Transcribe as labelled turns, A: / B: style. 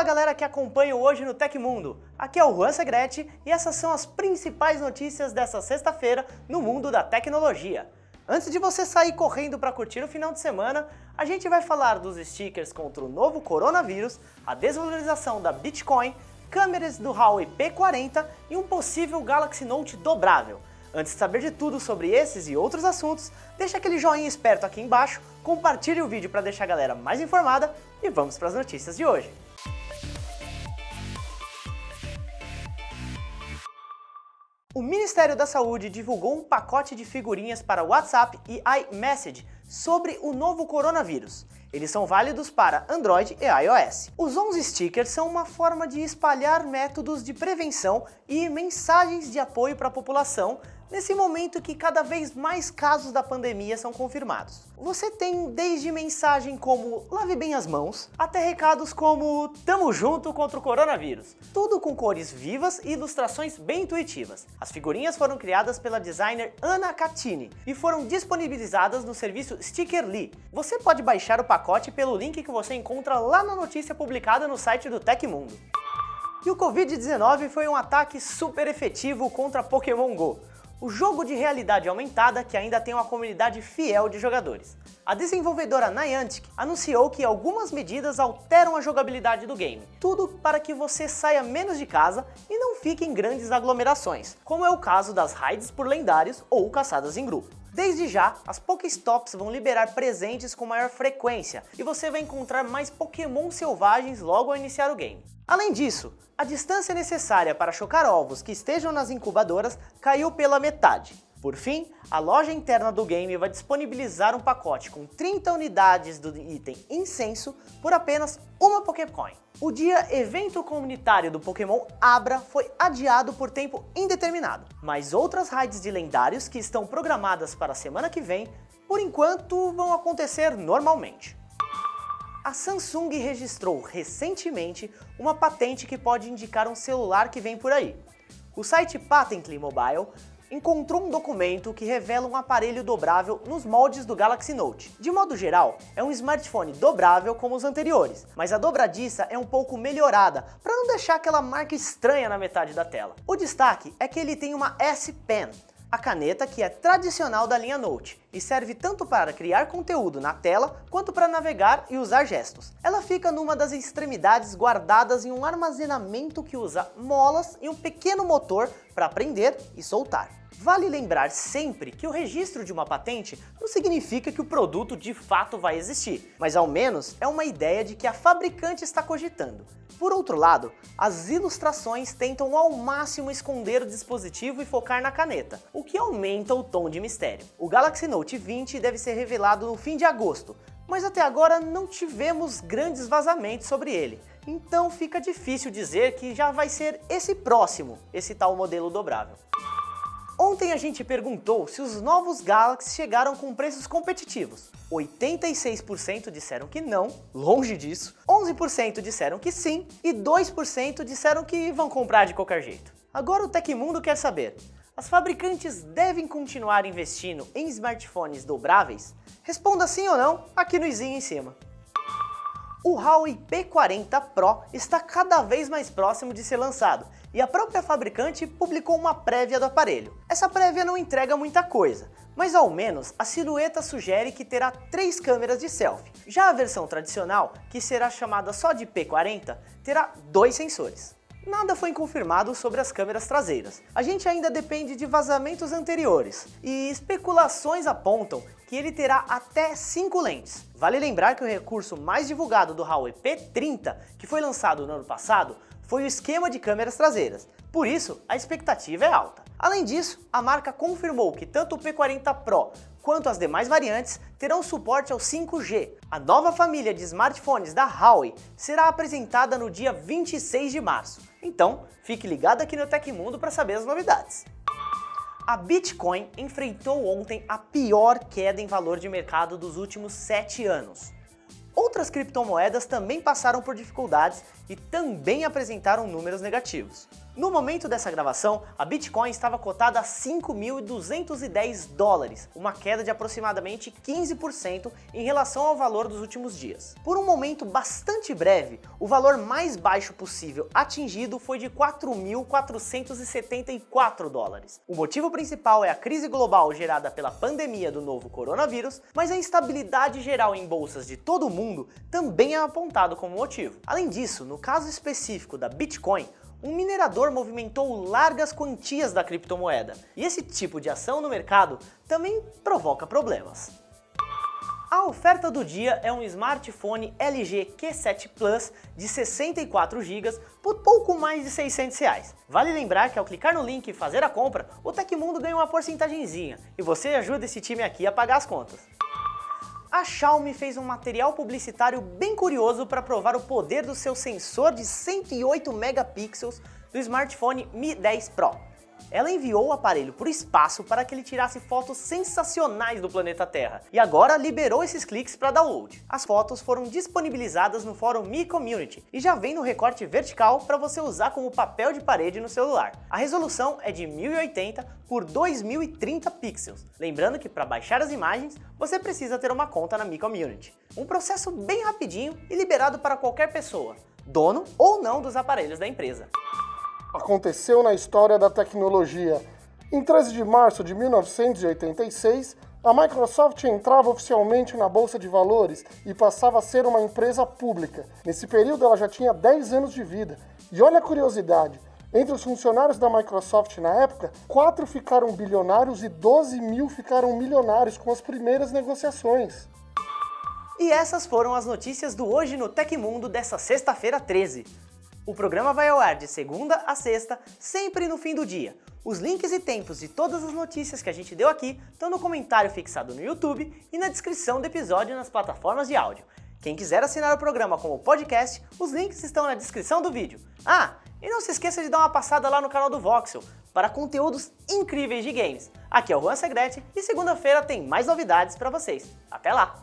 A: Fala galera que acompanha hoje no Tecmundo. Aqui é o Juan Segrete e essas são as principais notícias dessa sexta-feira no mundo da tecnologia. Antes de você sair correndo para curtir o final de semana, a gente vai falar dos stickers contra o novo coronavírus, a desvalorização da Bitcoin, câmeras do Huawei P40 e um possível Galaxy Note dobrável. Antes de saber de tudo sobre esses e outros assuntos, deixa aquele joinha esperto aqui embaixo, compartilhe o vídeo para deixar a galera mais informada e vamos para as notícias de hoje. O Ministério da Saúde divulgou um pacote de figurinhas para WhatsApp e iMessage sobre o novo coronavírus. Eles são válidos para Android e iOS. Os 11 stickers são uma forma de espalhar métodos de prevenção e mensagens de apoio para a população nesse momento que cada vez mais casos da pandemia são confirmados. Você tem desde mensagem como lave bem as mãos, até recados como tamo junto contra o coronavírus. Tudo com cores vivas e ilustrações bem intuitivas. As figurinhas foram criadas pela designer Ana Catini e foram disponibilizadas no serviço Stickerly. Você pode baixar o pacote pelo link que você encontra lá na notícia publicada no site do Tecmundo. E o Covid-19 foi um ataque super efetivo contra Pokémon GO o jogo de realidade aumentada que ainda tem uma comunidade fiel de jogadores. A desenvolvedora Niantic anunciou que algumas medidas alteram a jogabilidade do game, tudo para que você saia menos de casa e não fique em grandes aglomerações, como é o caso das raids por lendários ou caçadas em grupo. Desde já, as Pokéstops vão liberar presentes com maior frequência e você vai encontrar mais Pokémon selvagens logo ao iniciar o game. Além disso, a distância necessária para chocar ovos que estejam nas incubadoras caiu pela metade. Por fim, a loja interna do game vai disponibilizar um pacote com 30 unidades do item Incenso por apenas uma Pokécoin. O dia evento comunitário do Pokémon Abra foi adiado por tempo indeterminado, mas outras raids de lendários que estão programadas para a semana que vem, por enquanto vão acontecer normalmente. A Samsung registrou recentemente uma patente que pode indicar um celular que vem por aí. O site Patently Mobile encontrou um documento que revela um aparelho dobrável nos moldes do Galaxy Note. De modo geral, é um smartphone dobrável como os anteriores, mas a dobradiça é um pouco melhorada para não deixar aquela marca estranha na metade da tela. O destaque é que ele tem uma S Pen, a caneta que é tradicional da linha Note e serve tanto para criar conteúdo na tela quanto para navegar e usar gestos. Ela fica numa das extremidades guardadas em um armazenamento que usa molas e um pequeno motor para prender e soltar. Vale lembrar sempre que o registro de uma patente não significa que o produto de fato vai existir, mas ao menos é uma ideia de que a fabricante está cogitando. Por outro lado, as ilustrações tentam ao máximo esconder o dispositivo e focar na caneta, o que aumenta o tom de mistério. O Galaxy Note 20 deve ser revelado no fim de agosto, mas até agora não tivemos grandes vazamentos sobre ele. Então fica difícil dizer que já vai ser esse próximo, esse tal modelo dobrável. Ontem a gente perguntou se os novos Galaxy chegaram com preços competitivos. 86% disseram que não, longe disso, 11% disseram que sim e 2% disseram que vão comprar de qualquer jeito. Agora o Tecmundo quer saber, as fabricantes devem continuar investindo em smartphones dobráveis? Responda sim ou não aqui no izinho em cima. O Huawei P40 Pro está cada vez mais próximo de ser lançado e a própria fabricante publicou uma prévia do aparelho. Essa prévia não entrega muita coisa, mas ao menos a silhueta sugere que terá três câmeras de selfie. Já a versão tradicional, que será chamada só de P40, terá dois sensores. Nada foi confirmado sobre as câmeras traseiras. A gente ainda depende de vazamentos anteriores e especulações apontam que ele terá até 5 lentes. Vale lembrar que o recurso mais divulgado do Huawei P30, que foi lançado no ano passado, foi o esquema de câmeras traseiras. Por isso, a expectativa é alta. Além disso, a marca confirmou que tanto o P40 Pro quanto as demais variantes terão suporte ao 5G. A nova família de smartphones da Huawei será apresentada no dia 26 de março. Então, fique ligado aqui no Tecmundo para saber as novidades. A Bitcoin enfrentou ontem a pior queda em valor de mercado dos últimos 7 anos. Outras criptomoedas também passaram por dificuldades e também apresentaram números negativos. No momento dessa gravação, a Bitcoin estava cotada a 5.210 dólares, uma queda de aproximadamente 15% em relação ao valor dos últimos dias. Por um momento bastante breve, o valor mais baixo possível atingido foi de 4.474 dólares. O motivo principal é a crise global gerada pela pandemia do novo coronavírus, mas a instabilidade geral em bolsas de todo o mundo também é apontado como motivo. Além disso, no caso específico da Bitcoin, um minerador movimentou largas quantias da criptomoeda, e esse tipo de ação no mercado também provoca problemas. A oferta do dia é um smartphone LG Q7 Plus de 64 GB por pouco mais de 600 reais. Vale lembrar que ao clicar no link e fazer a compra, o Tecmundo ganha uma porcentagemzinha e você ajuda esse time aqui a pagar as contas a Xiaomi fez um material publicitário bem curioso para provar o poder do seu sensor de 108 megapixels do smartphone Mi 10 Pro ela enviou o aparelho para o espaço para que ele tirasse fotos sensacionais do planeta Terra e agora liberou esses cliques para download. As fotos foram disponibilizadas no fórum Mi Community e já vem no recorte vertical para você usar como papel de parede no celular. A resolução é de 1080 por 2030 pixels. Lembrando que para baixar as imagens você precisa ter uma conta na Mi Community. Um processo bem rapidinho e liberado para qualquer pessoa, dono ou não dos aparelhos da empresa
B: aconteceu na história da tecnologia. Em 13 de março de 1986, a Microsoft entrava oficialmente na Bolsa de Valores e passava a ser uma empresa pública. Nesse período, ela já tinha 10 anos de vida. E olha a curiosidade: entre os funcionários da Microsoft na época, 4 ficaram bilionários e 12 mil ficaram milionários com as primeiras negociações.
A: E essas foram as notícias do Hoje no Tecmundo dessa sexta-feira 13. O programa vai ao ar de segunda a sexta, sempre no fim do dia. Os links e tempos de todas as notícias que a gente deu aqui estão no comentário fixado no YouTube e na descrição do episódio nas plataformas de áudio. Quem quiser assinar o programa como podcast, os links estão na descrição do vídeo. Ah, e não se esqueça de dar uma passada lá no canal do Voxel para conteúdos incríveis de games. Aqui é o Juan Segrete e segunda-feira tem mais novidades para vocês. Até lá!